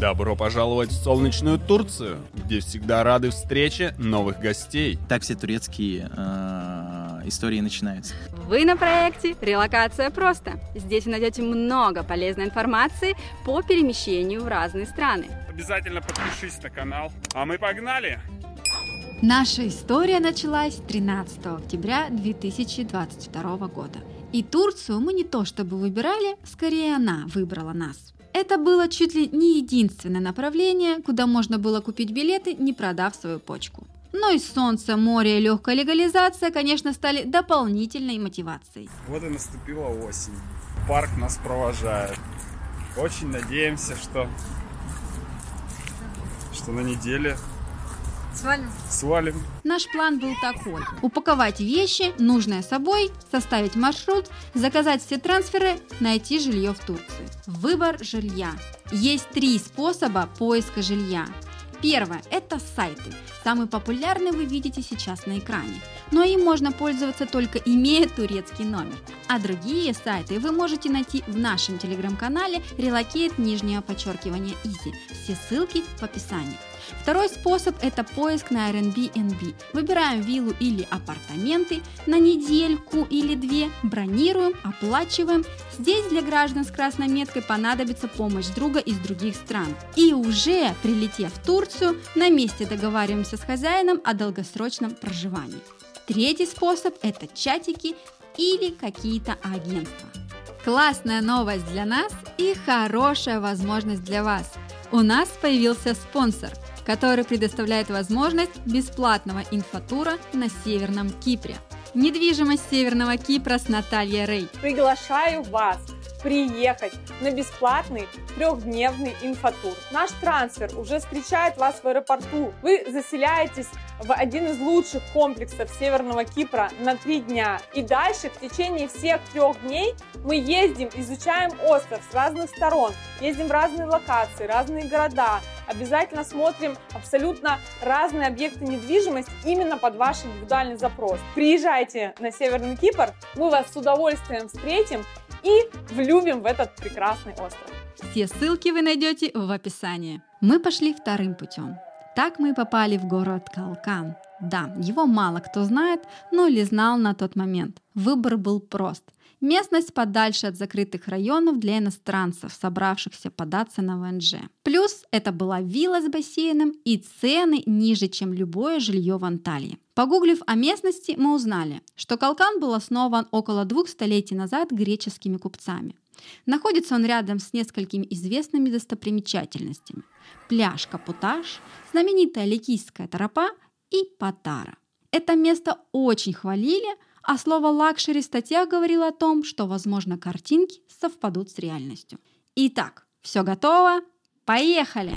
Добро пожаловать в солнечную Турцию, где всегда рады встрече новых гостей. Так все турецкие э, истории начинаются. Вы на проекте «Релокация просто». Здесь вы найдете много полезной информации по перемещению в разные страны. Обязательно подпишись на канал. А мы погнали! Наша история началась 13 октября 2022 года. И Турцию мы не то чтобы выбирали, скорее она выбрала нас. Это было чуть ли не единственное направление, куда можно было купить билеты, не продав свою почку. Но и солнце, море и легкая легализация, конечно, стали дополнительной мотивацией. Вот и наступила осень. Парк нас провожает. Очень надеемся, что, что на неделе Свалим. свалим. Наш план был такой. Упаковать вещи, нужное с собой, составить маршрут, заказать все трансферы, найти жилье в Турции. Выбор жилья. Есть три способа поиска жилья. Первое – это сайты. Самый популярный вы видите сейчас на экране. Но им можно пользоваться только имея турецкий номер. А другие сайты вы можете найти в нашем телеграм-канале Relocate нижнее подчеркивание Easy. Все ссылки в описании. Второй способ – это поиск на Airbnb. Выбираем виллу или апартаменты на недельку или две, бронируем, оплачиваем. Здесь для граждан с красной меткой понадобится помощь друга из других стран. И уже прилетев в Турцию, на месте договариваемся с хозяином о долгосрочном проживании. Третий способ – это чатики или какие-то агентства. Классная новость для нас и хорошая возможность для вас. У нас появился спонсор, который предоставляет возможность бесплатного инфотура на Северном Кипре. Недвижимость Северного Кипра с Натальей Рей. Приглашаю вас приехать на бесплатный трехдневный инфотур. Наш трансфер уже встречает вас в аэропорту. Вы заселяетесь в один из лучших комплексов Северного Кипра на три дня. И дальше в течение всех трех дней мы ездим, изучаем остров с разных сторон, ездим в разные локации, разные города, обязательно смотрим абсолютно разные объекты недвижимости именно под ваш индивидуальный запрос. Приезжайте на Северный Кипр, мы вас с удовольствием встретим и влюбим в этот прекрасный остров. Все ссылки вы найдете в описании. Мы пошли вторым путем. Так мы попали в город Калкан. Да, его мало кто знает, но или знал на тот момент. Выбор был прост. Местность подальше от закрытых районов для иностранцев, собравшихся податься на ВНЖ. Плюс это была вилла с бассейном и цены ниже, чем любое жилье в Анталии. Погуглив о местности, мы узнали, что Калкан был основан около двух столетий назад греческими купцами. Находится он рядом с несколькими известными достопримечательностями. Пляж Капутаж, знаменитая Ликийская тропа и Патара. Это место очень хвалили, а слово «luxury» статья говорила о том, что, возможно, картинки совпадут с реальностью. Итак, все готово? Поехали!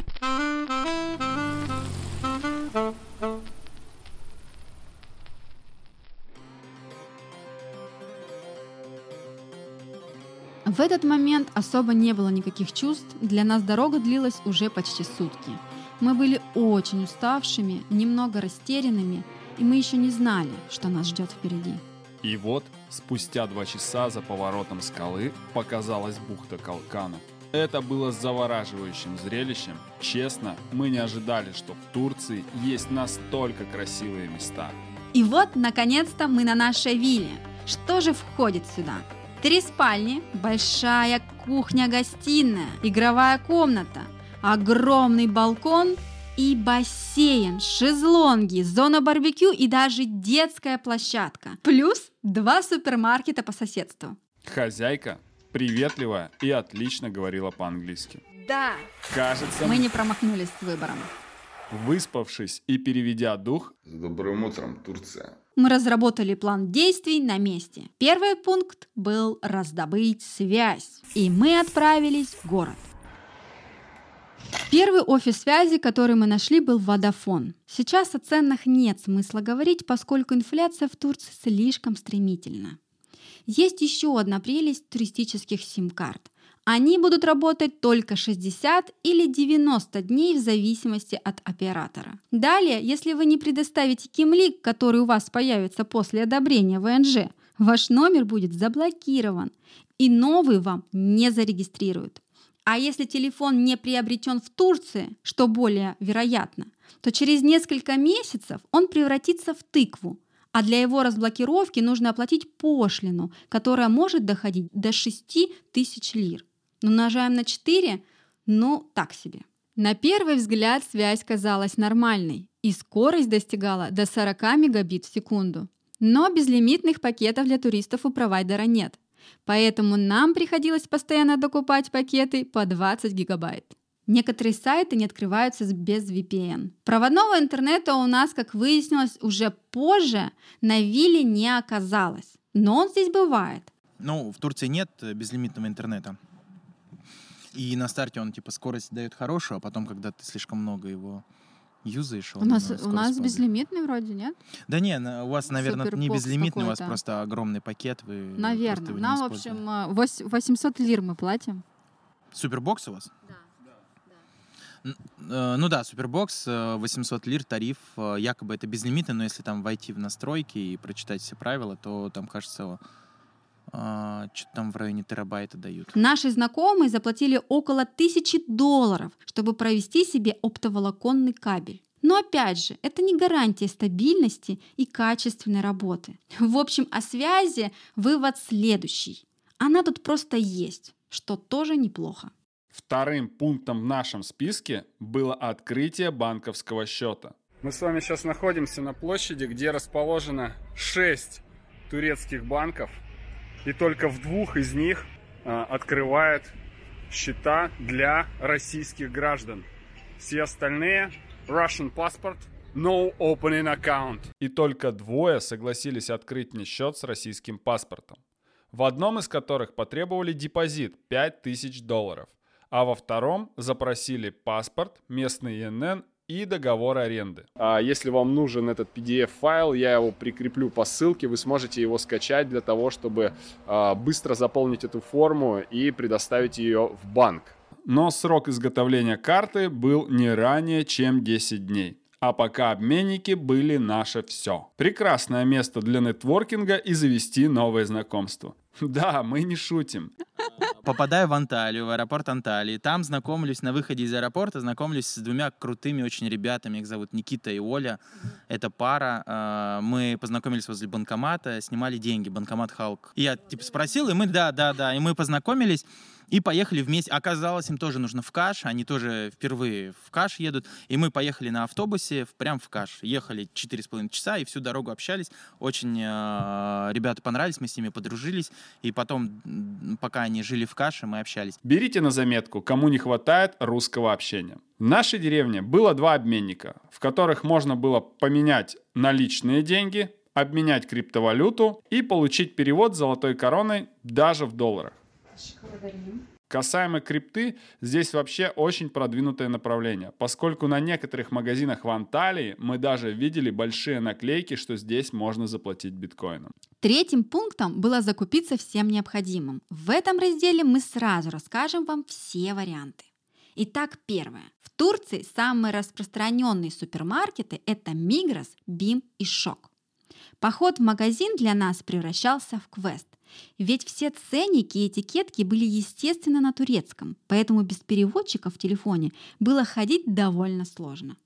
В этот момент особо не было никаких чувств, для нас дорога длилась уже почти сутки. Мы были очень уставшими, немного растерянными, и мы еще не знали, что нас ждет впереди. И вот, спустя два часа за поворотом скалы показалась бухта Калкана. Это было завораживающим зрелищем. Честно, мы не ожидали, что в Турции есть настолько красивые места. И вот, наконец-то, мы на нашей вилле. Что же входит сюда? Три спальни, большая кухня-гостиная, игровая комната, огромный балкон и бассейн, шезлонги, зона барбекю и даже детская площадка. Плюс два супермаркета по соседству. Хозяйка приветливая и отлично говорила по-английски. Да, Кажется, Мы не промахнулись с выбором. выспавшись и переведя дух, С добрым утром, Турция. Мы разработали план действий на месте. Первый пункт был раздобыть связь. И мы отправились в город. Первый офис связи, который мы нашли, был Vodafone. Сейчас о ценах нет смысла говорить, поскольку инфляция в Турции слишком стремительна. Есть еще одна прелесть туристических сим-карт. Они будут работать только 60 или 90 дней в зависимости от оператора. Далее, если вы не предоставите кимлик, который у вас появится после одобрения ВНЖ, ваш номер будет заблокирован и новый вам не зарегистрируют. А если телефон не приобретен в Турции, что более вероятно, то через несколько месяцев он превратится в тыкву, а для его разблокировки нужно оплатить пошлину, которая может доходить до 6 тысяч лир. Но умножаем на 4, ну так себе. На первый взгляд связь казалась нормальной, и скорость достигала до 40 мегабит в секунду. Но безлимитных пакетов для туристов у провайдера нет. Поэтому нам приходилось постоянно докупать пакеты по 20 гигабайт. Некоторые сайты не открываются без VPN. Проводного интернета у нас, как выяснилось, уже позже на вилле не оказалось. Но он здесь бывает. Ну, в Турции нет безлимитного интернета. И на старте он типа скорость дает хорошую, а потом, когда ты слишком много его юзаешь, У нас, у нас падает. безлимитный вроде, нет? Да не, у вас, наверное, не Superbox безлимитный, у вас просто огромный пакет. Вы Наверное. не Нам, в используете. общем, э, вось- 800 лир мы платим. Superbox у вас? Н- э, Ну да, Superbox, э, 800 лир, тариф, э, якобы это безлимитно, но если там войти в настройки и прочитать все правила, то там, кажется, что-то там в районе терабайта дают. Наши знакомые заплатили около тысячи долларов, чтобы провести себе оптоволоконный кабель. Но опять же, это не гарантия стабильности и качественной работы. В общем, о связи вывод следующий. Она тут просто есть, что тоже неплохо. Вторым пунктом в нашем списке было открытие банковского счета. Мы с вами сейчас находимся на площади, где расположено 6 турецких банков, и только в двух из них а, открывают счета для российских граждан. Все остальные Russian passport, no opening account. И только двое согласились открыть мне счет с российским паспортом. В одном из которых потребовали депозит 5000 долларов, а во втором запросили паспорт, местный ИНН и договор аренды. А если вам нужен этот PDF-файл, я его прикреплю по ссылке, вы сможете его скачать для того, чтобы а, быстро заполнить эту форму и предоставить ее в банк. Но срок изготовления карты был не ранее, чем 10 дней. А пока обменники были наше все. Прекрасное место для нетворкинга и завести новые знакомства. Да, мы не шутим. Попадаю в Анталию, в аэропорт Анталии. Там знакомлюсь на выходе из аэропорта, знакомлюсь с двумя крутыми очень ребятами. Их зовут Никита и Оля. Это пара. А, Мы познакомились возле банкомата, снимали деньги, банкомат Халк. И я типа спросил, и мы, да, да, да, и мы познакомились. И поехали вместе. Оказалось, им тоже нужно в Каш. Они тоже впервые в Каш едут. И мы поехали на автобусе прям в Каш. Ехали 4,5 часа и всю дорогу общались. Очень э, ребята понравились, мы с ними подружились. И потом, пока они жили в Каше, мы общались. Берите на заметку, кому не хватает русского общения. В нашей деревне было два обменника, в которых можно было поменять наличные деньги, обменять криптовалюту и получить перевод золотой короной даже в долларах. Касаемо крипты, здесь вообще очень продвинутое направление, поскольку на некоторых магазинах в Анталии мы даже видели большие наклейки, что здесь можно заплатить биткоином. Третьим пунктом было закупиться всем необходимым. В этом разделе мы сразу расскажем вам все варианты. Итак, первое. В Турции самые распространенные супермаркеты – это Мигрос, Бим и Шок. Поход в магазин для нас превращался в квест. Ведь все ценники и этикетки были, естественно, на турецком, поэтому без переводчика в телефоне было ходить довольно сложно.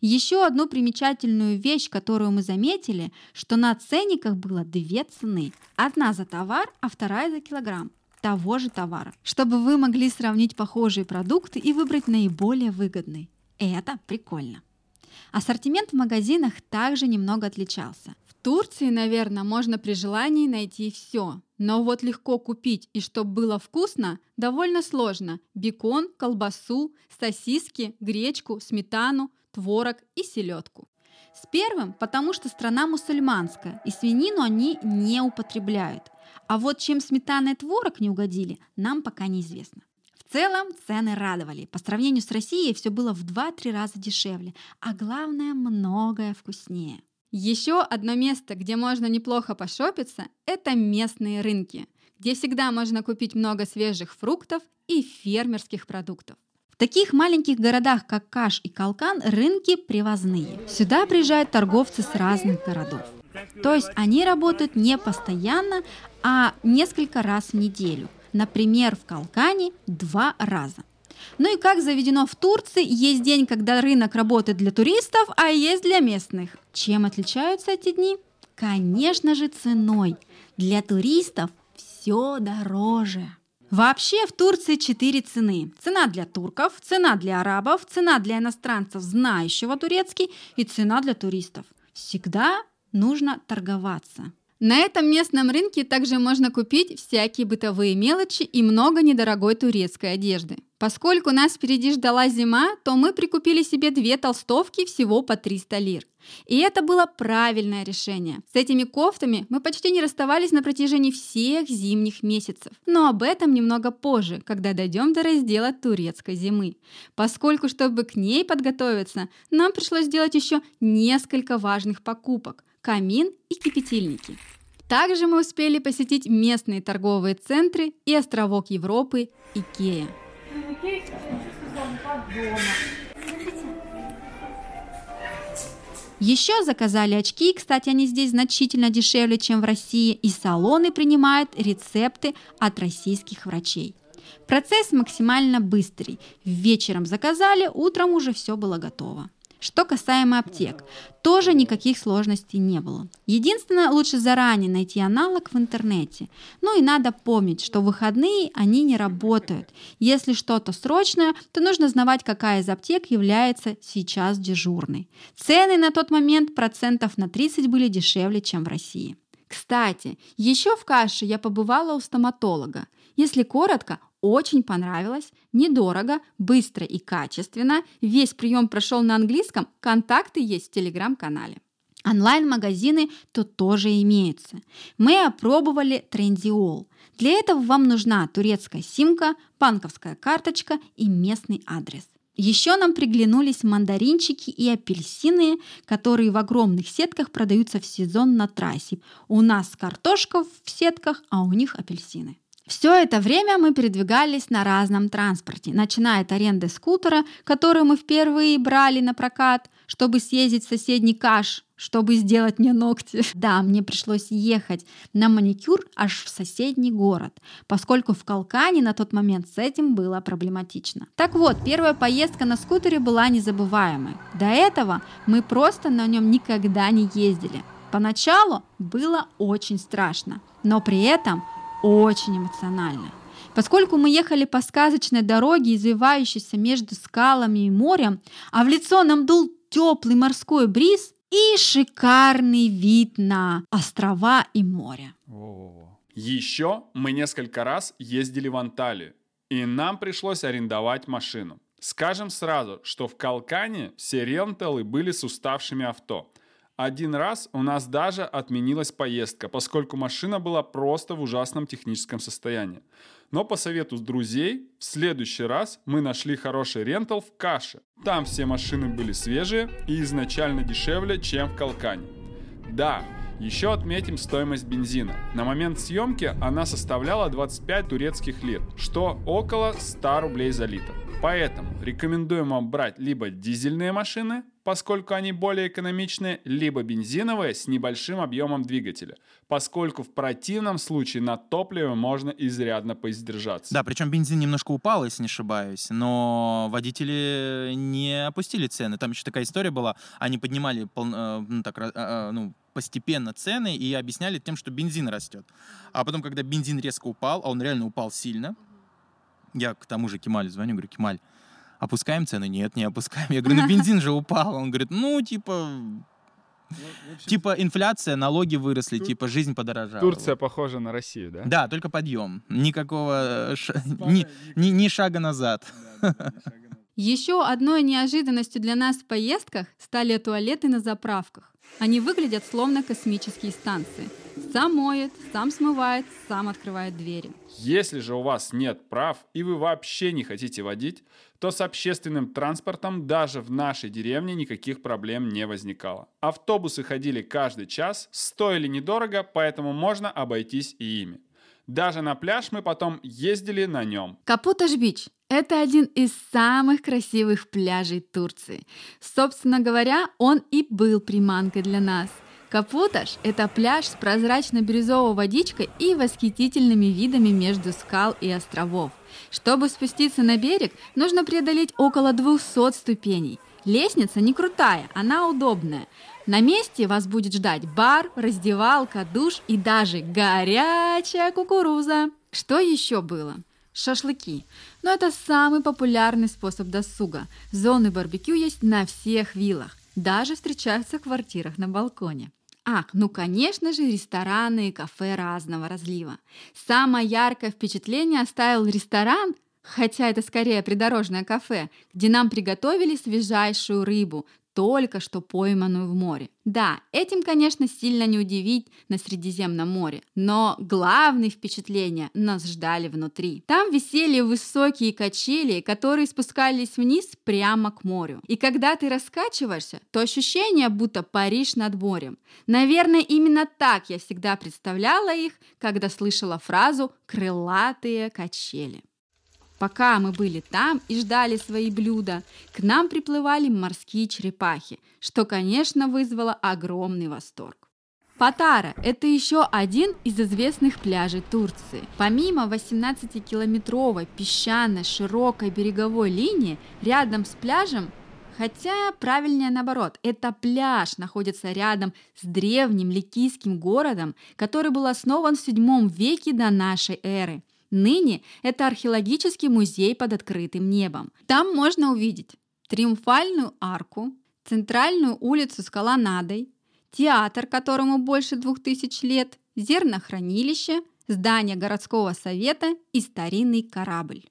Еще одну примечательную вещь, которую мы заметили, что на ценниках было две цены. Одна за товар, а вторая за килограмм того же товара, чтобы вы могли сравнить похожие продукты и выбрать наиболее выгодный. Это прикольно. Ассортимент в магазинах также немного отличался. В Турции, наверное, можно при желании найти все. Но вот легко купить и чтобы было вкусно, довольно сложно. Бекон, колбасу, сосиски, гречку, сметану, творог и селедку. С первым, потому что страна мусульманская, и свинину они не употребляют. А вот чем сметана и творог не угодили, нам пока неизвестно. В целом цены радовали. По сравнению с Россией все было в 2-3 раза дешевле, а главное, многое вкуснее. Еще одно место, где можно неплохо пошопиться, это местные рынки, где всегда можно купить много свежих фруктов и фермерских продуктов. В таких маленьких городах, как Каш и Калкан, рынки привозные. Сюда приезжают торговцы с разных городов. То есть они работают не постоянно, а несколько раз в неделю. Например, в Калкане два раза. Ну и как заведено в Турции, есть день, когда рынок работает для туристов, а есть для местных. Чем отличаются эти дни? Конечно же, ценой. Для туристов все дороже. Вообще в Турции четыре цены. Цена для турков, цена для арабов, цена для иностранцев, знающего турецкий, и цена для туристов. Всегда нужно торговаться. На этом местном рынке также можно купить всякие бытовые мелочи и много недорогой турецкой одежды. Поскольку нас впереди ждала зима, то мы прикупили себе две толстовки всего по 300 лир. И это было правильное решение. С этими кофтами мы почти не расставались на протяжении всех зимних месяцев. Но об этом немного позже, когда дойдем до раздела турецкой зимы. Поскольку, чтобы к ней подготовиться, нам пришлось сделать еще несколько важных покупок камин и кипятильники. Также мы успели посетить местные торговые центры и островок Европы Икея. Еще заказали очки, кстати, они здесь значительно дешевле, чем в России, и салоны принимают рецепты от российских врачей. Процесс максимально быстрый. Вечером заказали, утром уже все было готово. Что касаемо аптек, тоже никаких сложностей не было. Единственное, лучше заранее найти аналог в интернете. Ну и надо помнить, что в выходные они не работают. Если что-то срочное, то нужно знавать, какая из аптек является сейчас дежурной. Цены на тот момент процентов на 30 были дешевле, чем в России. Кстати, еще в Каше я побывала у стоматолога. Если коротко, очень понравилось, недорого, быстро и качественно. Весь прием прошел на английском, контакты есть в телеграм-канале. Онлайн-магазины тут тоже имеются. Мы опробовали трендиол. Для этого вам нужна турецкая симка, банковская карточка и местный адрес. Еще нам приглянулись мандаринчики и апельсины, которые в огромных сетках продаются в сезон на трассе. У нас картошка в сетках, а у них апельсины. Все это время мы передвигались на разном транспорте, начиная от аренды скутера, которую мы впервые брали на прокат, чтобы съездить в соседний каш, чтобы сделать мне ногти. Да, мне пришлось ехать на маникюр аж в соседний город, поскольку в Калкане на тот момент с этим было проблематично. Так вот, первая поездка на скутере была незабываемой. До этого мы просто на нем никогда не ездили. Поначалу было очень страшно, но при этом очень эмоционально. Поскольку мы ехали по сказочной дороге, извивающейся между скалами и морем, а в лицо нам дул теплый морской бриз и шикарный вид на острова и море. Еще мы несколько раз ездили в Анталию, и нам пришлось арендовать машину. Скажем сразу, что в Калкане все ренталы были с уставшими авто – один раз у нас даже отменилась поездка, поскольку машина была просто в ужасном техническом состоянии. Но по совету друзей, в следующий раз мы нашли хороший рентал в Каше. Там все машины были свежие и изначально дешевле, чем в Калкане. Да, еще отметим стоимость бензина. На момент съемки она составляла 25 турецких лир, что около 100 рублей за литр. Поэтому рекомендуем вам брать либо дизельные машины, поскольку они более экономичные, либо бензиновые с небольшим объемом двигателя, поскольку в противном случае на топливе можно изрядно поиздержаться. Да, причем бензин немножко упал, если не ошибаюсь, но водители не опустили цены. Там еще такая история была, они поднимали э, ну, так, э, э, ну, постепенно цены и объясняли тем, что бензин растет. А потом, когда бензин резко упал, а он реально упал сильно, я к тому же Кемалю звоню, говорю, Кемаль, опускаем цены? Нет, не опускаем. Я говорю, ну бензин же упал. Он говорит, ну, типа, ну, типа инфляция, налоги выросли, Тур... типа жизнь подорожала. Турция похожа на Россию, да? Да, только подъем. Никакого ш... ни, ни, ни шага назад. Да, да, ни шага еще одной неожиданностью для нас в поездках стали туалеты на заправках. Они выглядят словно космические станции. Сам моет, сам смывает, сам открывает двери. Если же у вас нет прав и вы вообще не хотите водить, то с общественным транспортом даже в нашей деревне никаких проблем не возникало. Автобусы ходили каждый час, стоили недорого, поэтому можно обойтись и ими. Даже на пляж мы потом ездили на нем. Капуташ-Бич – это один из самых красивых пляжей Турции. Собственно говоря, он и был приманкой для нас. Капуташ – это пляж с прозрачно-бирюзовой водичкой и восхитительными видами между скал и островов. Чтобы спуститься на берег, нужно преодолеть около 200 ступеней. Лестница не крутая, она удобная. На месте вас будет ждать бар, раздевалка, душ и даже горячая кукуруза. Что еще было? Шашлыки. Но это самый популярный способ досуга. Зоны барбекю есть на всех виллах. Даже встречаются в квартирах на балконе. Ах, ну конечно же, рестораны и кафе разного разлива. Самое яркое впечатление оставил ресторан, хотя это скорее придорожное кафе, где нам приготовили свежайшую рыбу, только что пойманную в море. Да, этим, конечно, сильно не удивить на Средиземном море, но главные впечатления нас ждали внутри. Там висели высокие качели, которые спускались вниз прямо к морю. И когда ты раскачиваешься, то ощущение, будто Париж над морем. Наверное, именно так я всегда представляла их, когда слышала фразу «крылатые качели». Пока мы были там и ждали свои блюда, к нам приплывали морские черепахи, что, конечно, вызвало огромный восторг. Патара – это еще один из известных пляжей Турции. Помимо 18-километровой песчаной широкой береговой линии, рядом с пляжем Хотя правильнее наоборот, это пляж находится рядом с древним ликийским городом, который был основан в 7 веке до нашей эры – Ныне это археологический музей под открытым небом. Там можно увидеть Триумфальную арку, центральную улицу с колоннадой, театр, которому больше двух тысяч лет, зернохранилище, здание городского совета и старинный корабль.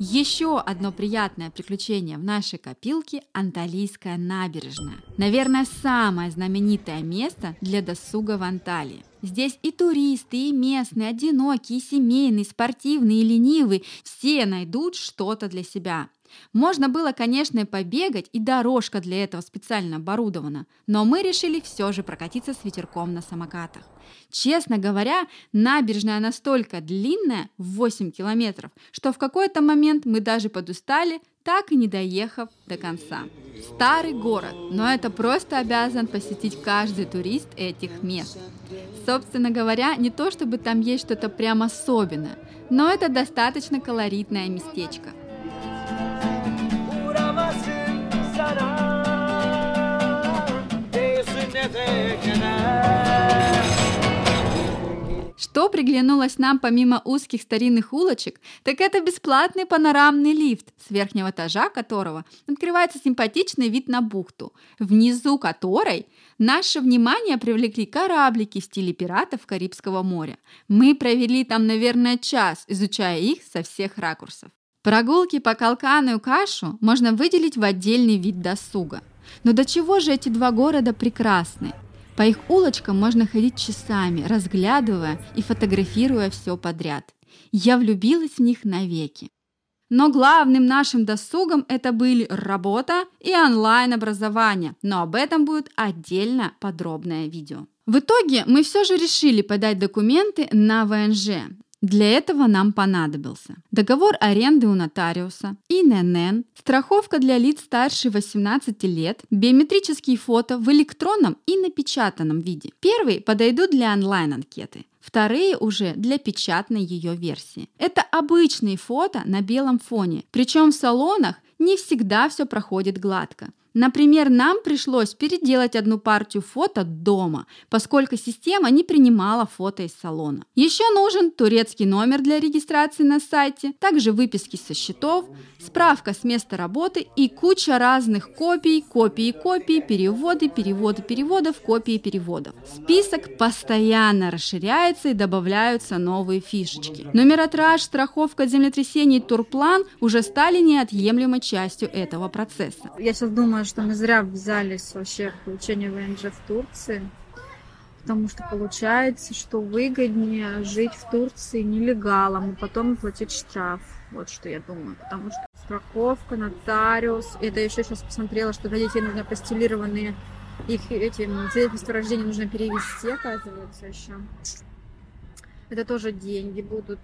Еще одно приятное приключение в нашей копилке – Анталийская набережная. Наверное, самое знаменитое место для досуга в Анталии. Здесь и туристы, и местные, одинокие, и семейные, спортивные, и ленивые – все найдут что-то для себя. Можно было, конечно, и побегать, и дорожка для этого специально оборудована, но мы решили все же прокатиться с ветерком на самокатах. Честно говоря, набережная настолько длинная, в 8 километров, что в какой-то момент мы даже подустали, так и не доехав до конца. Старый город, но это просто обязан посетить каждый турист этих мест. Собственно говоря, не то чтобы там есть что-то прям особенное, но это достаточно колоритное местечко – Что приглянулось нам помимо узких старинных улочек, так это бесплатный панорамный лифт, с верхнего этажа которого открывается симпатичный вид на бухту, внизу которой наше внимание привлекли кораблики в стиле пиратов Карибского моря. Мы провели там, наверное, час, изучая их со всех ракурсов. Прогулки по Калкану и Кашу можно выделить в отдельный вид досуга. Но до чего же эти два города прекрасны? По их улочкам можно ходить часами, разглядывая и фотографируя все подряд. Я влюбилась в них навеки. Но главным нашим досугом это были работа и онлайн-образование, но об этом будет отдельно подробное видео. В итоге мы все же решили подать документы на ВНЖ, для этого нам понадобился договор аренды у нотариуса, ИНН, страховка для лиц старше 18 лет, биометрические фото в электронном и напечатанном виде. Первые подойдут для онлайн-анкеты, вторые уже для печатной ее версии. Это обычные фото на белом фоне, причем в салонах не всегда все проходит гладко. Например, нам пришлось переделать одну партию фото дома, поскольку система не принимала фото из салона. Еще нужен турецкий номер для регистрации на сайте, также выписки со счетов, справка с места работы и куча разных копий, копии копий, переводы, переводы переводов, копии переводов. Список постоянно расширяется и добавляются новые фишечки. Номеротраж, страховка от землетрясений, турплан уже стали неотъемлемой частью этого процесса. Я сейчас думаю, думаю, что мы зря взялись вообще к получению ВНЖ в Турции, потому что получается, что выгоднее жить в Турции нелегалом и потом платить штраф. Вот что я думаю, потому что страховка, нотариус, это еще сейчас посмотрела, что для детей нужно постелированные их эти свидетельства рождения нужно перевести, оказывается, еще. Это тоже деньги будут.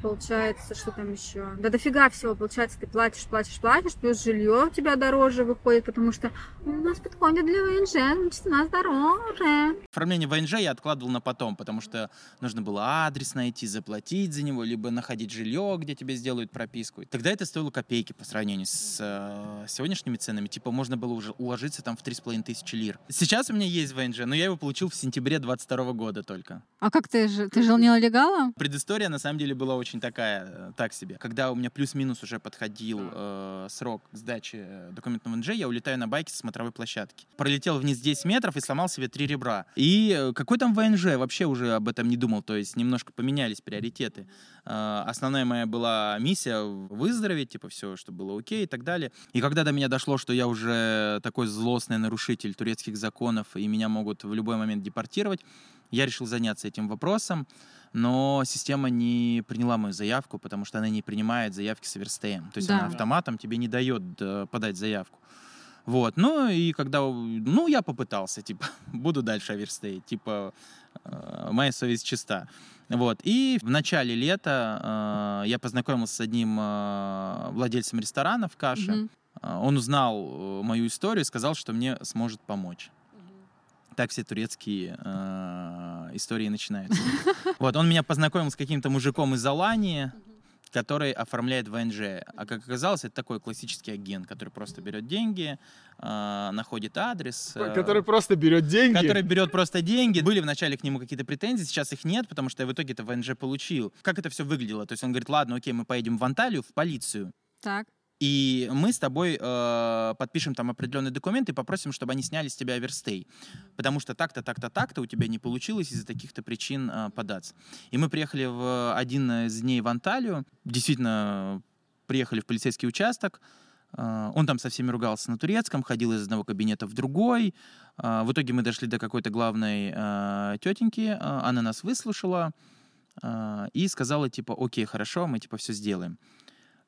Получается, что там еще? Да дофига всего, получается, ты платишь, платишь, платишь, плюс жилье у тебя дороже выходит, потому что у нас подходит для ВНЖ, значит, у нас дороже. Оформление ВНЖ я откладывал на потом, потому что нужно было адрес найти, заплатить за него, либо находить жилье, где тебе сделают прописку. Тогда это стоило копейки по сравнению с э, сегодняшними ценами. Типа можно было уже уложиться там в 3,5 тысячи лир. Сейчас у меня есть ВНЖ, но я его получил в сентябре 22 года только. А как ты же? Ты жил нелегалом? Предыстория на самом деле была очень такая, э, так себе. Когда у меня плюс-минус уже подходил э, срок сдачи э, документов ВНЖ, я улетаю на байке с смотровой площадки. Пролетел вниз 10 метров и сломал себе три ребра. И э, какой там ВНЖ? Вообще уже об этом не думал. То есть немножко поменялись приоритеты. Э, основная моя была миссия выздороветь, типа все, чтобы было окей и так далее. И когда до меня дошло, что я уже такой злостный нарушитель турецких законов, и меня могут в любой момент депортировать, я решил заняться этим вопросом, но система не приняла мою заявку, потому что она не принимает заявки с Верстеем. То есть Да. она автоматом тебе не дает э, подать заявку. Вот, ну и когда, ну я попытался, типа, буду дальше оверстей, типа, э, моя совесть чиста. Вот, и в начале лета э, я познакомился с одним э, владельцем ресторана в Каше. Э, Он узнал мою историю и сказал, что мне сможет помочь. Так все турецкие э, истории начинаются. Вот, он меня познакомил с каким-то мужиком из Алании, который оформляет ВНЖ. А как оказалось, это такой классический агент, который просто берет деньги, э, находит адрес. э, Который просто берет деньги. который берет просто деньги. Были вначале к нему какие-то претензии, сейчас их нет, потому что я в итоге это ВНЖ получил. Как это все выглядело? То есть он говорит, ладно, окей, мы поедем в Анталию, в полицию. Так. И мы с тобой э, подпишем там определенные документы и попросим, чтобы они сняли с тебя оверстей. Потому что так-то, так-то, так-то у тебя не получилось из-за таких-то причин э, податься. И мы приехали в один из дней в Анталию. Действительно, приехали в полицейский участок. Э, Он там со всеми ругался на турецком, ходил из одного кабинета в другой. Э, В итоге мы дошли до какой-то главной э, тетеньки. Э, Она нас выслушала и сказала, типа, окей, хорошо, мы, типа, все сделаем.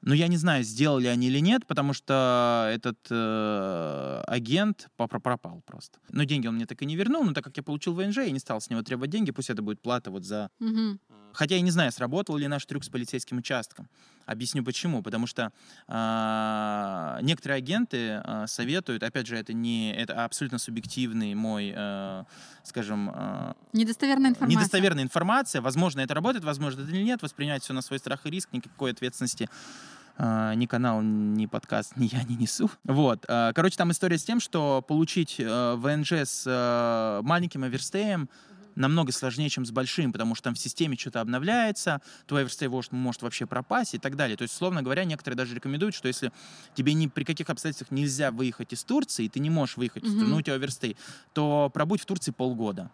Но я не знаю, сделали они или нет, потому что этот э, агент пропал просто. Но деньги он мне так и не вернул, но так как я получил ВНЖ, я не стал с него требовать деньги, пусть это будет плата вот за... Мгм. Хотя я не знаю, сработал ли наш трюк с полицейским участком. Объясню почему. Потому что а, некоторые агенты а, советуют, опять же, это не это абсолютно субъективный мой, э, скажем, а, Недостоверная информация. недостоверная информация. Возможно, это работает, возможно, это или нет. Воспринимать все на свой страх и риск, никакой ответственности ни канал, ни подкаст, ни я не несу. Вот. Короче, там история с тем, что получить э, ВНЖ с э, маленьким оверстеем намного сложнее, чем с большим, потому что там в системе что-то обновляется, твой оверстей может, может вообще пропасть и так далее. То есть, словно говоря, некоторые даже рекомендуют, что если тебе ни при каких обстоятельствах нельзя выехать из Турции, и ты не можешь выехать страны, у тебя оверстей, то пробудь в Турции полгода.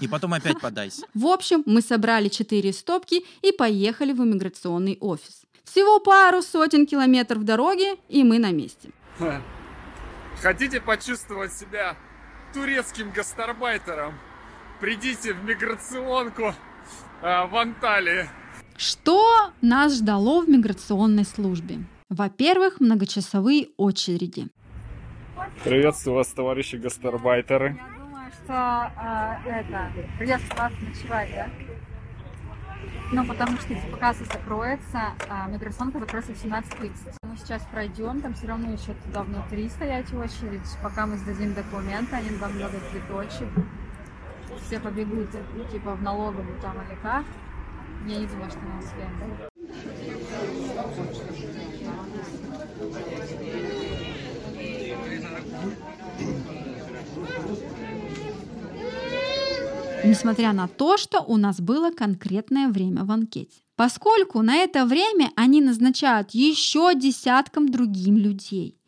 И потом опять подайся. В общем, мы собрали четыре стопки и поехали в иммиграционный офис. Всего пару сотен километров дороги, и мы на месте. Хотите почувствовать себя турецким гастарбайтером? Придите в миграционку а, в Анталии. Что нас ждало в миграционной службе? Во-первых, многочасовые очереди. Приветствую вас, товарищи гастарбайтеры. Я думаю, что э, это придется вас ночевать, да? Ну, потому что типа касса закроется, а миграционка закроется в 17.30. Мы сейчас пройдем, там все равно еще туда внутри стоять очередь. Пока мы сдадим документы, они нам дадут цветочек. Все побегут, типа, в налоговую там или как. Я не думаю, что мы успеем. Несмотря на то, что у нас было конкретное время в анкете. Поскольку на это время они назначают еще десяткам другим людей.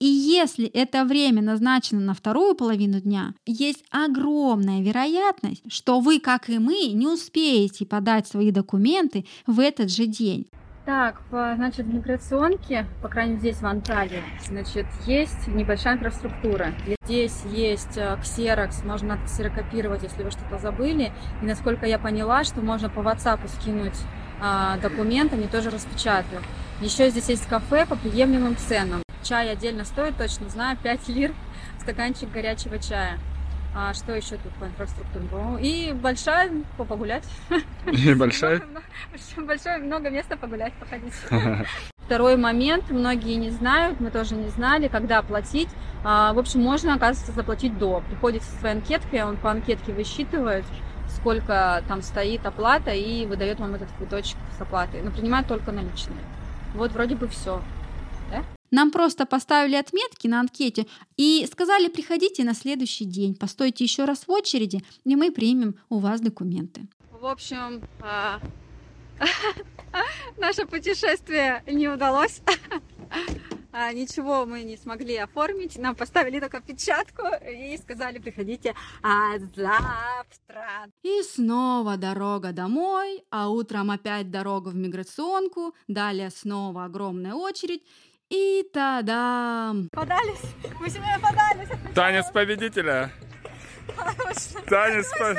И если это время назначено на вторую половину дня, есть огромная вероятность, что вы, как и мы, не успеете подать свои документы в этот же день. Так, по, значит, в миграционке, по крайней мере, здесь, в Анталии, значит, есть небольшая инфраструктура. Здесь есть э, ксерокс, можно ксерокопировать, если вы что-то забыли. И, насколько я поняла, что можно по WhatsApp скинуть а, документ, они тоже распечатают. Еще здесь есть кафе по приемлемым ценам. Чай отдельно стоит, точно знаю, 5 лир, стаканчик горячего чая. А что еще тут по инфраструктуре? И большая по- погулять. И большая? Большое много места погулять, походить. Второй момент, многие не знают, мы тоже не знали, когда платить. А, В общем, можно, оказывается, заплатить до. Приходит со своей анкеткой, он по анкетке высчитывает, сколько там стоит оплата и выдает вам этот квиточек с оплатой. Но принимает только наличные. Вот вроде бы все. Нам просто поставили отметки на анкете и сказали, приходите на следующий день, постойте еще раз в очереди, и мы примем у вас документы. В общем, а, наше путешествие не удалось. А, Ничего мы не смогли оформить. Нам поставили только печатку и сказали, приходите а, завтра. И снова дорога домой, а утром опять дорога в миграционку, далее снова огромная очередь, и та-дам! Подались. Мы сегодня подались. Танец победителя. Танец по-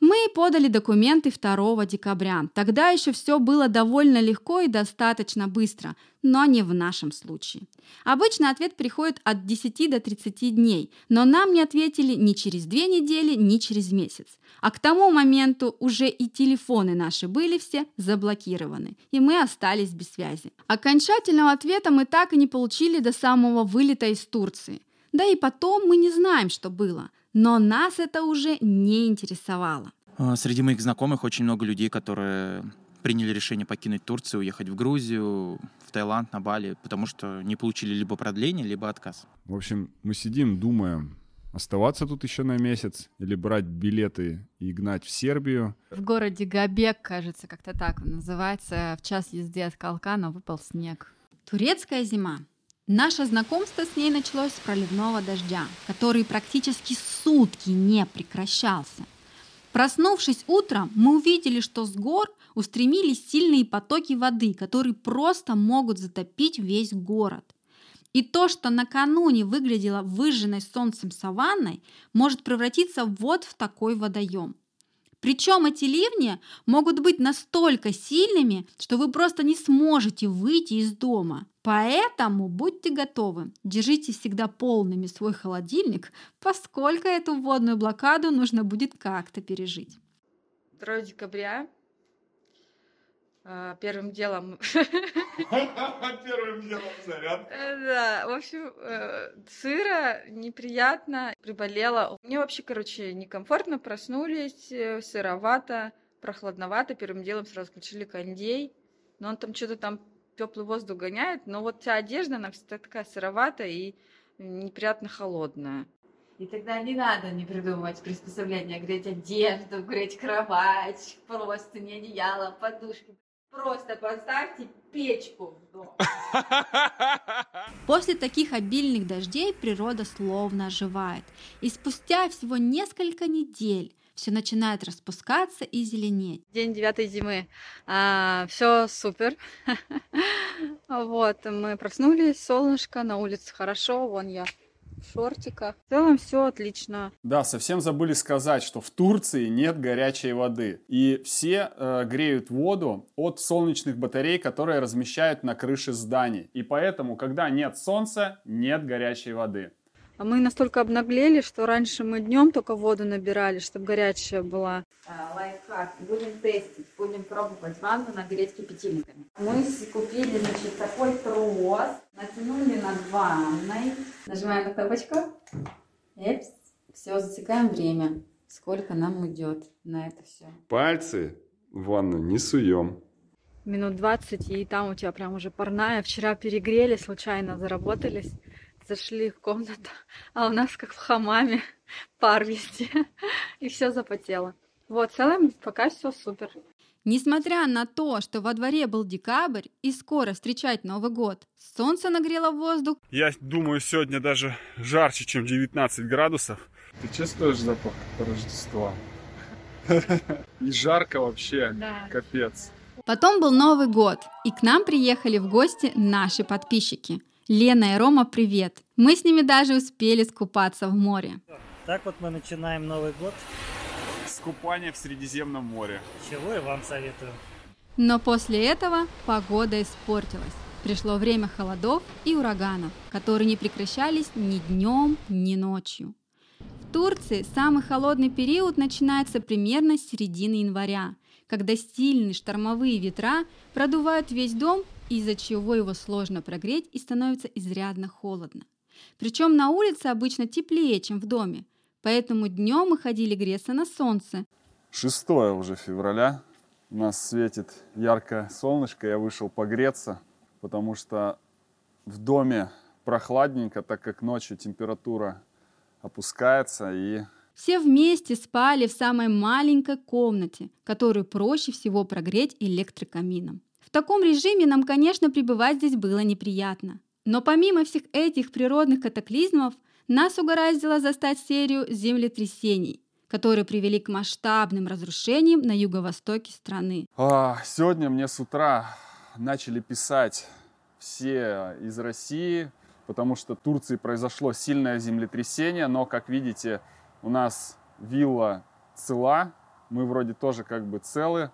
Мы подали документы 2 декабря. Тогда еще все было довольно легко и достаточно быстро, но не в нашем случае. Обычно ответ приходит от 10 до 30 дней, но нам не ответили ни через две недели, ни через месяц. А к тому моменту уже и телефоны наши были все заблокированы, и мы остались без связи. Окончательного ответа мы так и не получили до самого вылета из Турции. Да и потом мы не знаем, что было, но нас это уже не интересовало. А, Среди моих знакомых очень много людей, которые приняли решение покинуть Турцию, уехать в Грузию, в Таиланд, на Бали, потому что не получили либо продление, либо отказ. В общем, мы сидим, думаем, оставаться тут еще на месяц или брать билеты и гнать в Сербию. В городе Габек, кажется, как-то так он называется, в час езды от Калкана выпал снег. Турецкая зима. Наше знакомство с ней началось с проливного дождя, который практически сутки не прекращался. Проснувшись утром, мы увидели, что с гор устремились сильные потоки воды, которые просто могут затопить весь город. И то, что накануне выглядело выжженной солнцем саванной, может превратиться вот в такой водоем. Причем эти ливни могут быть настолько сильными, что вы просто не сможете выйти из дома. Поэтому будьте готовы, держите всегда полными свой холодильник, поскольку эту водную блокаду нужно будет как-то пережить. 2 декабря. А, Первым делом Первым делом заряд. Э, Да, в общем, э, сыро, неприятно, приболела. Мне вообще, короче, некомфортно, проснулись, э, сыровато, прохладновато. Первым делом сразу включили кондей, но он там что-то там теплый воздух гоняет, но вот вся одежда, она всегда такая сыроватая и неприятно холодная. И тогда не надо не придумывать приспособления, греть одежду, греть кровать, просто не одеяло, подушки. Просто поставьте печку в дом. После таких обильных дождей природа словно оживает. И спустя всего несколько недель все начинает распускаться и зеленеть. День девятой зимы. все супер. вот, мы проснулись, солнышко, на улице хорошо, вон я в шортиках. В целом все отлично. Да, совсем забыли сказать, что в Турции нет горячей воды. И все э, греют воду от солнечных батарей, которые размещают на крыше зданий. И поэтому, когда нет солнца, нет горячей воды. А мы настолько обнаглели, что раньше мы днем только воду набирали, чтобы горячая была. Лайфхак. Будем тестить, будем пробовать ванну нагреть кипятильниками. Мы купили, значит, такой трос, натянули над ванной. Нажимаем на кнопочку. Все, засекаем время. Сколько нам уйдет на это все. Пальцы в ванну не суем. Минут 20, и там у тебя прям уже парная. Вчера перегрели, случайно заработались. Зашли в комнату, а у нас как в хамаме пар везде. И все запотело. Вот, в целом пока все супер. Несмотря на то, что во дворе был декабрь и скоро встречать Новый год, солнце нагрело воздух, Я думаю, сегодня даже жарче, чем 19 градусов. Ты чувствуешь запах Рождества? И жарко вообще, Да. капец. Потом был Новый год, и к нам приехали в гости наши подписчики. Лена и Рома, привет! Мы с ними даже успели скупаться в море. Так вот мы начинаем Новый год, Скупание в Средиземном море. чего я вам советую. Но после этого погода испортилась. Пришло время холодов и ураганов, которые не прекращались ни днем, ни ночью. Турции самый холодный период начинается примерно с середины января, когда сильные штормовые ветра продувают весь дом, из-за чего его сложно прогреть и становится изрядно холодно. Причем на улице обычно теплее, чем в доме, поэтому днем мы ходили греться на солнце. 6 уже февраля, у нас светит яркое солнышко, я вышел погреться, потому что в доме прохладненько, так как ночью температура опускается и все вместе спали в самой маленькой комнате, которую проще всего прогреть электрокамином. В таком режиме нам, конечно, пребывать здесь было неприятно. Но помимо всех этих природных катаклизмов, нас угораздило застать серию землетрясений, которые привели к масштабным разрушениям на юго-востоке страны. А, сегодня мне с утра начали писать все из России, потому что в Турции произошло сильное землетрясение, но, как видите, у нас вилла цела, мы вроде тоже как бы целы,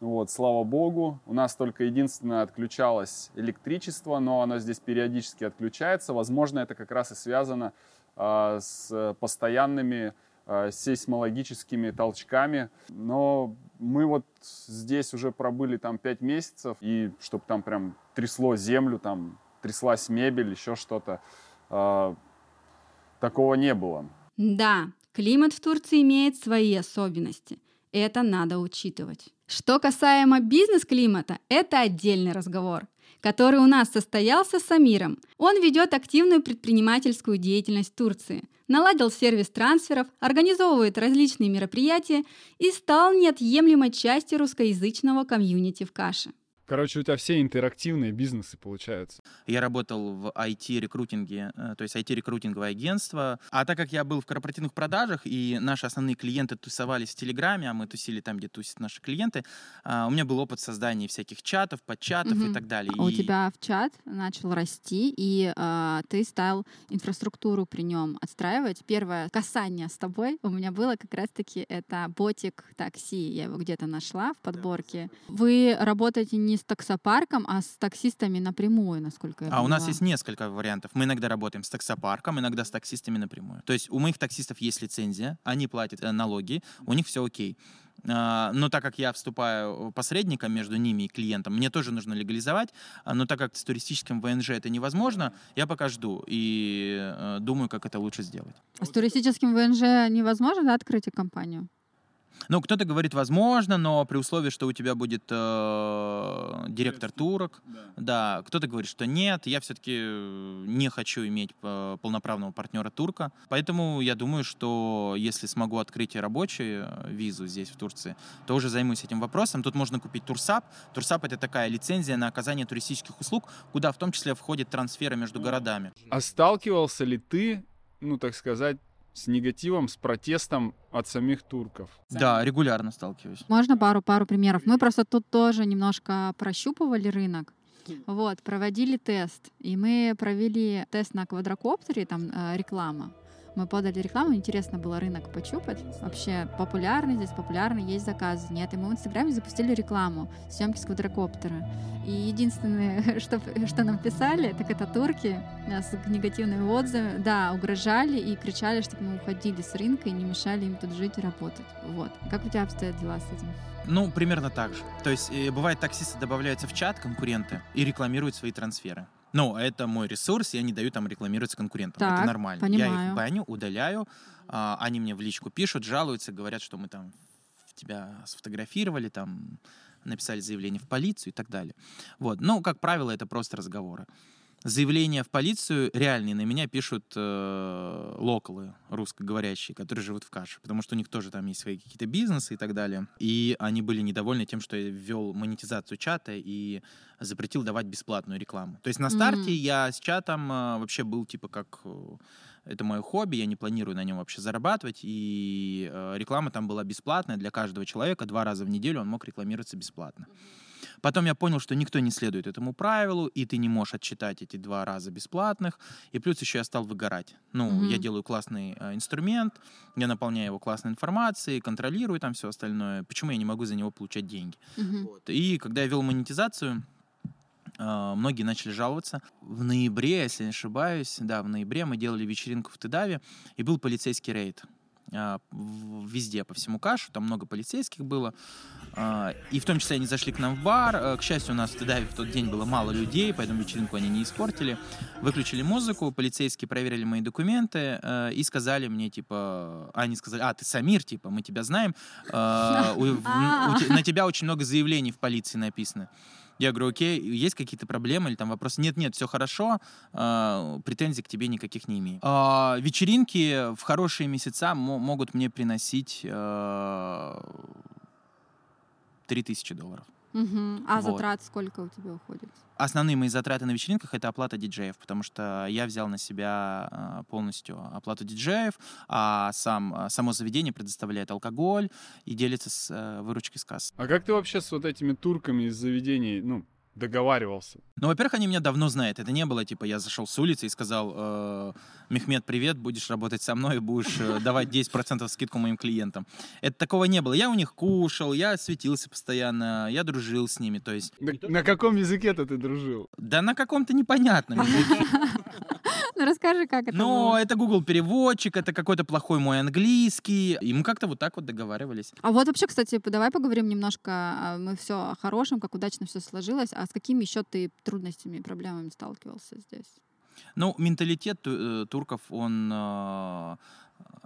вот, слава богу. У нас только единственное отключалось электричество, но оно здесь периодически отключается. Возможно, это как раз и связано э, с постоянными э, сейсмологическими толчками. Но мы вот здесь уже пробыли там 5 месяцев, и чтобы там прям трясло землю, там тряслась мебель, еще что-то, э, такого не было. Да, климат в Турции имеет свои особенности. Это надо учитывать. Что касаемо бизнес-климата, это отдельный разговор, который у нас состоялся с Амиром. Он ведет активную предпринимательскую деятельность в Турции, наладил сервис трансферов, организовывает различные мероприятия и стал неотъемлемой частью русскоязычного комьюнити в Каше. Короче, у тебя все интерактивные бизнесы получаются. Я работал в IT-рекрутинге, э, то есть IT-рекрутинговое агентство. А так как я был в корпоративных продажах, и наши основные клиенты тусовались в Телеграме, а мы тусили там, где тусят наши клиенты, а, у меня был опыт создания всяких чатов, подчатов угу. и так далее. А и... у тебя в чат начал расти, и э, ты стал инфраструктуру при нем отстраивать. Первое касание с тобой у меня было как раз-таки это ботик такси. Я его где-то нашла в подборке. Вы работаете не с таксопарком, а с таксистами напрямую, насколько я А поняла. у нас есть несколько вариантов. Мы иногда работаем с таксопарком, иногда с таксистами напрямую. То есть у моих таксистов есть лицензия, они платят э, налоги, у них все окей. А, но так как я вступаю посредником между ними и клиентом, мне тоже нужно легализовать, а, но так как с туристическим ВНЖ это невозможно, я пока жду и э, думаю, как это лучше сделать. А с туристическим ВНЖ невозможно да, открыть компанию? Ну, кто-то говорит, возможно, но при условии, что у тебя будет э, директор турок. Да. да. Кто-то говорит, что нет. Я все-таки не хочу иметь э, полноправного партнера турка. Поэтому я думаю, что если смогу открыть рабочую э, визу здесь, в Турции, то уже займусь этим вопросом. Тут можно купить TÜRSAB. TÜRSAB — это такая лицензия на оказание туристических услуг, куда в том числе входят трансферы между городами. А сталкивался ли ты, ну, так сказать, с негативом, с протестом от самих турков. Да, регулярно сталкиваюсь. Можно пару, пару примеров? Мы просто тут тоже немножко прощупывали рынок. Вот, проводили тест. И мы провели тест на квадрокоптере, там э, реклама. Мы подали рекламу, интересно было рынок почупать. Вообще популярный здесь, популярный, есть заказы, нет. И мы в Инстаграме запустили рекламу, съемки с квадрокоптера. И единственное, что, что нам писали, так это турки с негативными отзывами, да, угрожали и кричали, чтобы мы уходили с рынка и не мешали им тут жить и работать. Вот. Как у тебя обстоят дела с этим? Ну, примерно так же. То есть, э, бывает, таксисты добавляются в чат, конкуренты, и рекламируют свои трансферы. Ну, это мой ресурс, я не даю там рекламироваться конкурентам. Так, это нормально. Понимаю. Я их баню, удаляю, а, они мне в личку пишут, жалуются, говорят, что мы там тебя сфотографировали, там написали заявление в полицию и так далее. Вот. Ну, как правило, это просто разговоры заявления в полицию реальные на меня пишут э, локалы русскоговорящие, которые живут в Каше, потому что у них тоже там есть свои какие-то бизнесы и так далее. И они были недовольны тем, что я ввел монетизацию чата и запретил давать бесплатную рекламу. То есть на старте mm-hmm. я с чатом э, вообще был типа как э, это мое хобби, я не планирую на нем вообще зарабатывать, и э, реклама там была бесплатная для каждого человека, два раза в неделю он мог рекламироваться бесплатно. Mm-hmm. Потом я понял, что никто не следует этому правилу, и ты не можешь отчитать эти два раза бесплатных. И плюс еще я стал выгорать. Ну, mm-hmm. я делаю классный э, инструмент, я наполняю его классной информацией, контролирую там все остальное. Почему я не могу за него получать деньги? Mm-hmm. Вот. И когда я вел монетизацию, э, многие начали жаловаться. В ноябре, если не ошибаюсь, да, в ноябре мы делали вечеринку в Тедаве, и был полицейский рейд. А, везде, по всему кашу, там много полицейских было. А, и в том числе они зашли к нам в бар. А, к счастью, у нас в Тедаве в тот день было мало людей, поэтому вечеринку они не испортили. Выключили музыку, полицейские проверили мои документы и сказали мне, типа, они сказали, а, ты Самир, типа, мы тебя знаем, на тебя очень много заявлений в полиции написано. Я говорю, окей, есть какие-то проблемы или там вопросы? Нет, нет, все хорошо, э, претензий к тебе никаких не имею. Э, вечеринки в хорошие месяца могут мне приносить э, 3000 долларов. Угу. А вот. затрат сколько у тебя уходит? Основные мои затраты на вечеринках это оплата диджеев, потому что я взял на себя а, полностью оплату диджеев, а сам, а, само заведение предоставляет алкоголь и делится с э, выручкой с кассы. А как ты вообще с вот этими турками из заведений, ну, договаривался? Ну, во-первых, они меня давно знают. Это не было, типа, я зашел с улицы и сказал, э, Мехмед, привет, будешь работать со мной, будешь э, давать 10% скидку моим клиентам. Это такого не было. Я у них кушал, я светился постоянно, я дружил с ними, то есть... На, на каком языке-то ты дружил? Да на каком-то непонятном языке. Ну, расскажи, как это Но было. это Google переводчик, это какой-то плохой мой английский. И мы как-то вот так вот договаривались. А вот вообще, кстати, давай поговорим немножко, а, мы все о хорошем, как удачно все сложилось. А с какими еще ты трудностями и проблемами сталкивался здесь? Ну, менталитет э, турков, он э,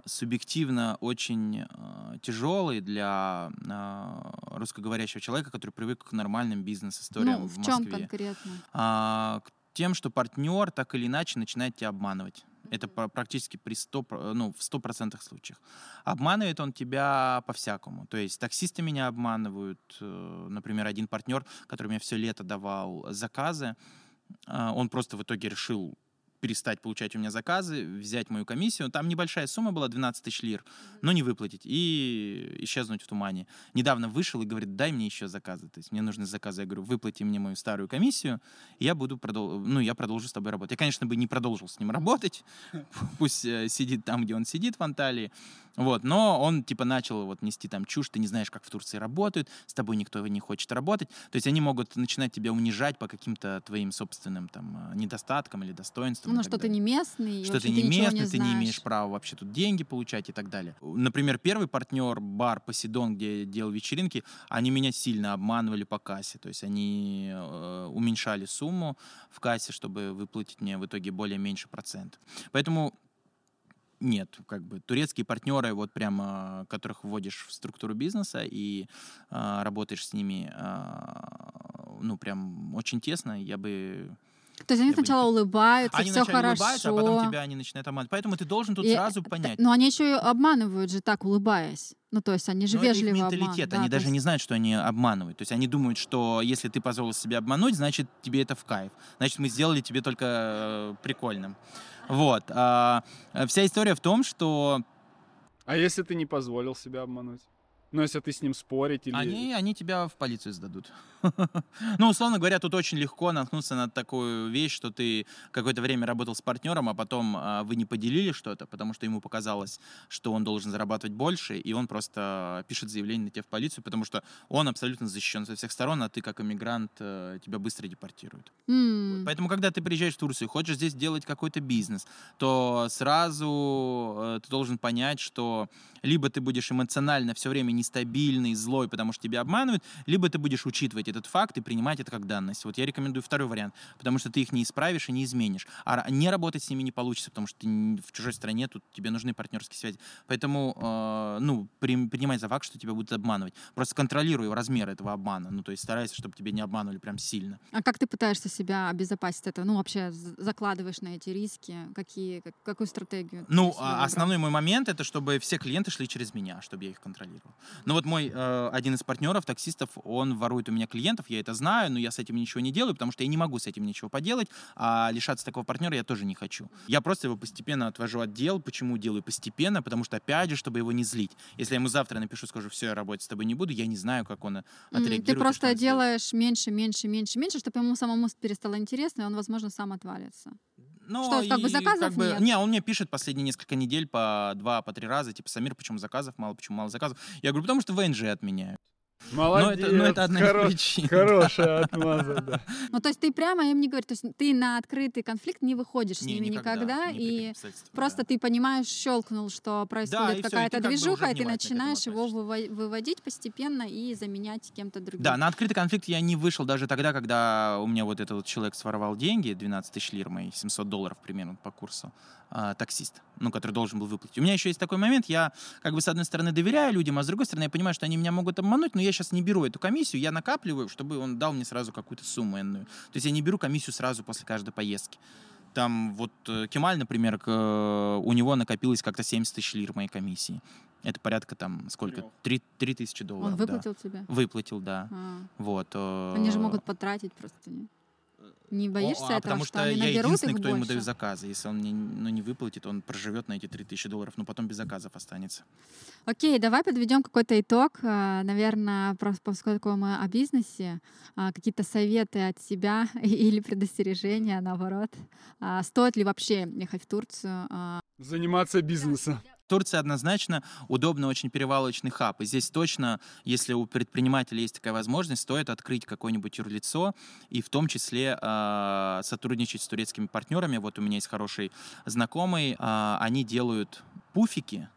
субъективно очень э, тяжелый для э, русскоговорящего человека, который привык к нормальным бизнес-историям ну, в, в Москве. чем конкретно? А, тем, что партнер так или иначе начинает тебя обманывать. Это практически при 100, ну, в 100% случаях. Обманывает он тебя по-всякому. То есть таксисты меня обманывают. Э, например, один партнер, который мне все лето давал заказы, э, он просто в итоге решил перестать получать у меня заказы, взять мою комиссию. Там небольшая сумма была, 12 тысяч лир, но не выплатить и исчезнуть в тумане. Недавно вышел и говорит, дай мне еще заказы. То есть мне нужны заказы. Я говорю, выплати мне мою старую комиссию, и я буду продол... ну, я продолжу с тобой работать. Я, конечно, бы не продолжил с ним работать. Пусть э, сидит там, где он сидит в Анталии. Вот, но он типа начал вот нести там чушь, ты не знаешь, как в Турции работают, с тобой никто не хочет работать. То есть они могут начинать тебя унижать по каким-то твоим собственным там э, недостаткам или достоинствам. Ну, что ты не местный, что ты не местный, ты не имеешь права вообще тут деньги получать и так далее. Например, первый партнер, бар Посейдон, где я делал вечеринки, они меня сильно обманывали по кассе. То есть они э, уменьшали сумму в кассе, чтобы выплатить мне в итоге более меньше процент. Поэтому нет, как бы турецкие партнеры, вот прямо, которых вводишь в структуру бизнеса и э, работаешь с ними, э, ну, прям очень тесно, я бы то есть они сначала улыбаются, они все хорошо. улыбаются, а потом тебя они начинают обманывать. Поэтому ты должен тут и... сразу понять. Но они еще и обманывают же так, улыбаясь. Ну, то есть они же Но вежливо это их менталитет, обман... они да, даже есть... не знают, что они обманывают. То есть они думают, что если ты позволил себя обмануть, значит, тебе это в кайф. Значит, мы сделали тебе только э, прикольным. Вот. А, вся история в том, что... А если ты не позволил себя обмануть? Ну, если ты с ним спорить или... Они, они тебя в полицию сдадут. ну, условно говоря, тут очень легко наткнуться на такую вещь, что ты какое-то время работал с партнером, а потом а, вы не поделили что-то, потому что ему показалось, что он должен зарабатывать больше, и он просто пишет заявление на тебя в полицию, потому что он абсолютно защищен со всех сторон, а ты как иммигрант, а, тебя быстро депортируют. Mm. Поэтому, когда ты приезжаешь в Турцию и хочешь здесь делать какой-то бизнес, то сразу э, ты должен понять, что либо ты будешь эмоционально все время нестабильный, злой, потому что тебя обманывают, либо ты будешь учитывать этот факт и принимать это как данность. Вот я рекомендую второй вариант, потому что ты их не исправишь и не изменишь. А не работать с ними не получится, потому что ты в чужой стране, тут тебе нужны партнерские связи. Поэтому, э, ну, при, принимай за факт, что тебя будут обманывать. Просто контролируй размер этого обмана. Ну, то есть старайся, чтобы тебя не обманывали прям сильно. А как ты пытаешься себя обезопасить от этого? Ну, вообще закладываешь на эти риски? Какие, как, какую стратегию? Ну, а, основной мой момент это, чтобы все клиенты шли через меня, чтобы я их контролировал. Ну, вот мой э, один из партнеров, таксистов, он ворует у меня клиентов, я это знаю, но я с этим ничего не делаю, потому что я не могу с этим ничего поделать, а лишаться такого партнера я тоже не хочу. Я просто его постепенно отвожу от дел. Почему делаю постепенно? Потому что, опять же, чтобы его не злить. Если я ему завтра напишу, скажу, все, я работать с тобой не буду, я не знаю, как он отреагирует. Ты просто делаешь меньше, меньше, меньше, меньше, чтобы ему самому перестало интересно, и он, возможно, сам отвалится. Ну, что, как бы заказов как бы, нет? Не, он мне пишет последние несколько недель по два, по три раза, типа, Самир, почему заказов мало, почему мало заказов? Я говорю, потому что ВНЖ отменяют. Молодец, но это, но это одна хоро- из причин. Хорошая отмаза, да. Ну, то есть ты прямо им не говоришь, то есть ты на открытый конфликт не выходишь с Не, ними никогда, ни при и просто да. ты понимаешь, щелкнул, что происходит и какая-то ты как бы движуха, и ты начинаешь его выво- выводить постепенно и заменять кем-то другим. Да, на открытый конфликт я не вышел даже тогда, когда у меня вот этот вот человек своровал деньги, 12 тысяч лир мои, 700 долларов примерно по курсу, а, таксист, ну, который должен был выплатить. У меня еще есть такой момент, я как бы с одной стороны доверяю людям, а с другой стороны я понимаю, что они меня могут обмануть, но я сейчас не беру эту комиссию, я накапливаю, чтобы он дал мне сразу какую-то сумму энную. То есть я не беру комиссию сразу после каждой поездки. Там вот э, Кемаль, например, к- э, у него накопилось как-то 70 тысяч лир моей комиссии. Это порядка там сколько? 3, тысячи долларов. Он да. выплатил тебе? Выплатил, да. А. Вот. э, Они же могут потратить просто. Не, не боишься а, этого, потому что, что, они я наберут единственный, их кто ему больше? дает заказы. Если он мне ну, не выплатит, он проживет на эти 3000 долларов, но потом без заказов останется. Окей, давай подведем какой-то итог. А, Наверное, про- поскольку мы о бизнесе, а, какие-то советы от себя или предостережения, наоборот. А, Стоит ли вообще ехать в Турцию? Заниматься бизнесом. Турция однозначно удобный очень перевалочный хаб. И здесь точно, если у предпринимателя есть такая возможность, стоит открыть какое-нибудь юрлицо и в том числе э, сотрудничать с турецкими партнерами. Вот у меня есть хороший знакомый, э, они делают пуфики,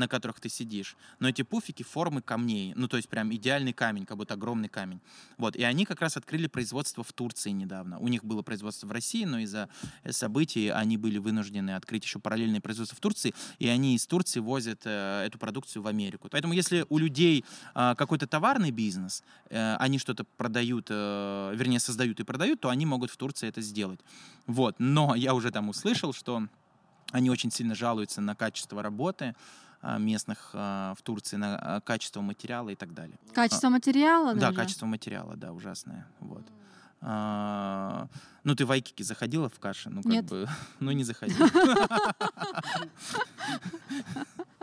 на которых ты сидишь, но эти пуфики формы камней, ну то есть прям идеальный камень, как будто огромный камень. Вот, и они как раз открыли производство в Турции недавно. У них было производство в России, но из-за событий они были вынуждены открыть еще параллельное производство в Турции, и они из Турции возят э, эту продукцию в Америку. Поэтому если у людей э, какой-то товарный бизнес, э, они что-то продают, э, вернее создают и продают, то они могут в Турции это сделать. Вот, но я уже там услышал, что они очень сильно жалуются на качество работы местных а, в Турции, на а, качество материала и так далее. Качество материала Да, даже? качество материала, да, ужасное. Вот. А, ну, ты в Айкики заходила в каши? Ну, как Нет. бы, ну, не заходила.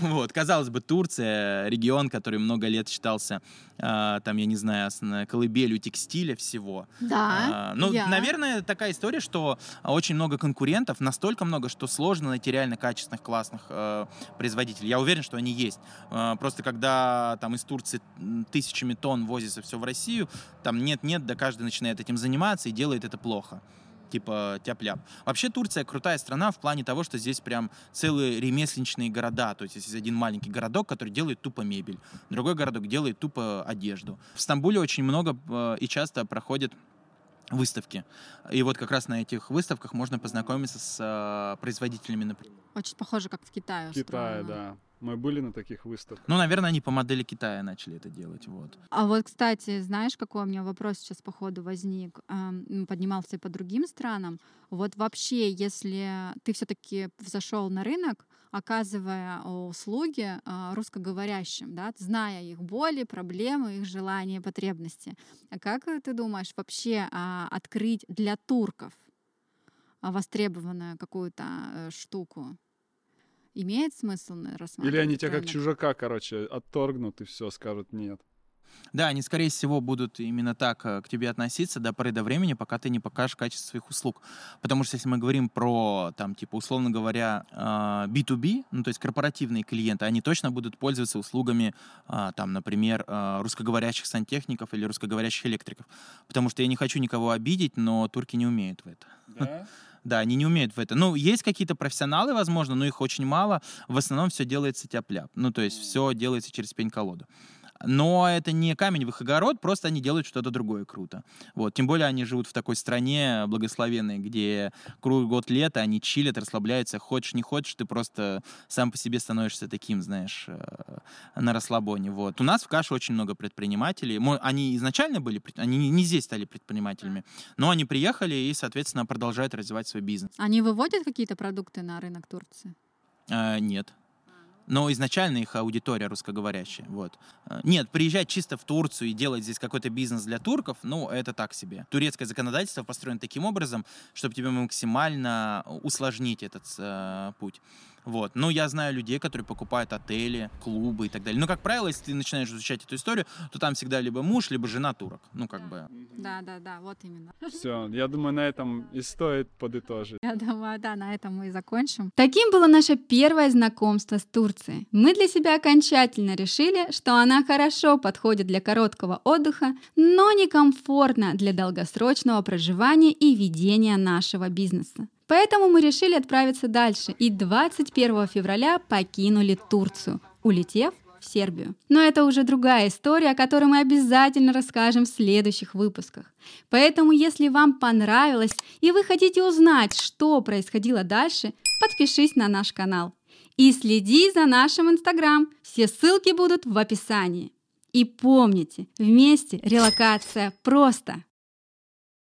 Вот, казалось бы, Турция, регион, который много лет считался, а, там, я не знаю, колыбелью текстиля всего. Да, А, ну, я. наверное, такая история, что очень много конкурентов, настолько много, что сложно найти реально качественных, классных э, производителей. Я уверен, что они есть. Э, просто когда там из Турции тысячами тонн возится все в Россию, там нет-нет, да каждый начинает этим заниматься и делает это плохо типа тяп-ляп. Вообще Турция крутая страна в плане того, что здесь прям целые ремесленничные города. То есть есть один маленький городок, который делает тупо мебель, другой городок делает тупо одежду. В Стамбуле очень много э, и часто проходят выставки. И вот как раз на этих выставках можно познакомиться с э, производителями, например. Очень похоже, как в Китае В Китае, да. Мы были на таких выставках. Ну, наверное, они по модели Китая начали это делать. Вот. А вот, кстати, знаешь, какой у меня вопрос сейчас по ходу возник? Поднимался и по другим странам. Вот вообще, если ты все-таки взошел на рынок, оказывая э, услуги э, русскоговорящим, да, зная их боли, проблемы, их желания, потребности. А как ты думаешь вообще а, открыть для турков а, востребованную какую-то штуку? Имеет смысл на- рассматривать? Или они тебя как чужака, короче, отторгнут и все, скажут нет. Да, они, скорее всего, будут именно так э, к тебе относиться до поры до времени, пока ты не покажешь качество своих услуг. Потому что если мы говорим про, там, типа, условно говоря, э, B2B, ну, то есть корпоративные клиенты, они точно будут пользоваться услугами, а, там, например, э, русскоговорящих сантехников или русскоговорящих электриков. Потому что я не хочу никого обидеть, но турки не умеют в это. Да? Да, они не умеют в это. Ну, есть какие-то профессионалы, возможно, но их очень мало. В основном все делается тяп-ляп. Ну, то есть все делается через пень-колоду. Но это не камень в их огород, просто они делают что-то другое круто. Вот. Тем более они живут в такой стране благословенной, где круглый год лето, они чилят, расслабляются. Хочешь, не хочешь, ты просто сам по себе становишься таким, знаешь, э, на расслабоне. Вот. У нас в Каше очень много предпринимателей. Они изначально были, они не- не здесь стали предпринимателями, но они приехали и, соответственно, продолжают развивать свой бизнес. Они выводят какие-то продукты на рынок Турции? А, нет. Но изначально их аудитория русскоговорящая. Вот. А, Нет, приезжать чисто в Турцию и делать здесь какой-то бизнес для турков, ну, это так себе. Турецкое законодательство построено таким образом, чтобы тебе максимально усложнить этот э, путь. Вот. Но я знаю людей, которые покупают отели, клубы и так далее. Но, как правило, если ты начинаешь изучать эту историю, то там всегда либо муж, либо жена турок. Ну, как бы. Да, да, да, вот именно. Все, я думаю, на этом и стоит подытожить. Я думаю, да, на этом мы и закончим. Таким было наше первое знакомство с Турцией. Мы для себя окончательно решили, что она хорошо подходит для короткого отдыха, но некомфортно для долгосрочного проживания и ведения нашего бизнеса. Поэтому мы решили отправиться дальше и 21 февраля покинули Турцию, улетев в Сербию. Но это уже другая история, о которой мы обязательно расскажем в следующих выпусках. Поэтому, если вам понравилось и вы хотите узнать, что происходило дальше, подпишись на наш канал. И следи за нашим инстаграм. Все ссылки будут в описании. И помните, вместе релокация просто.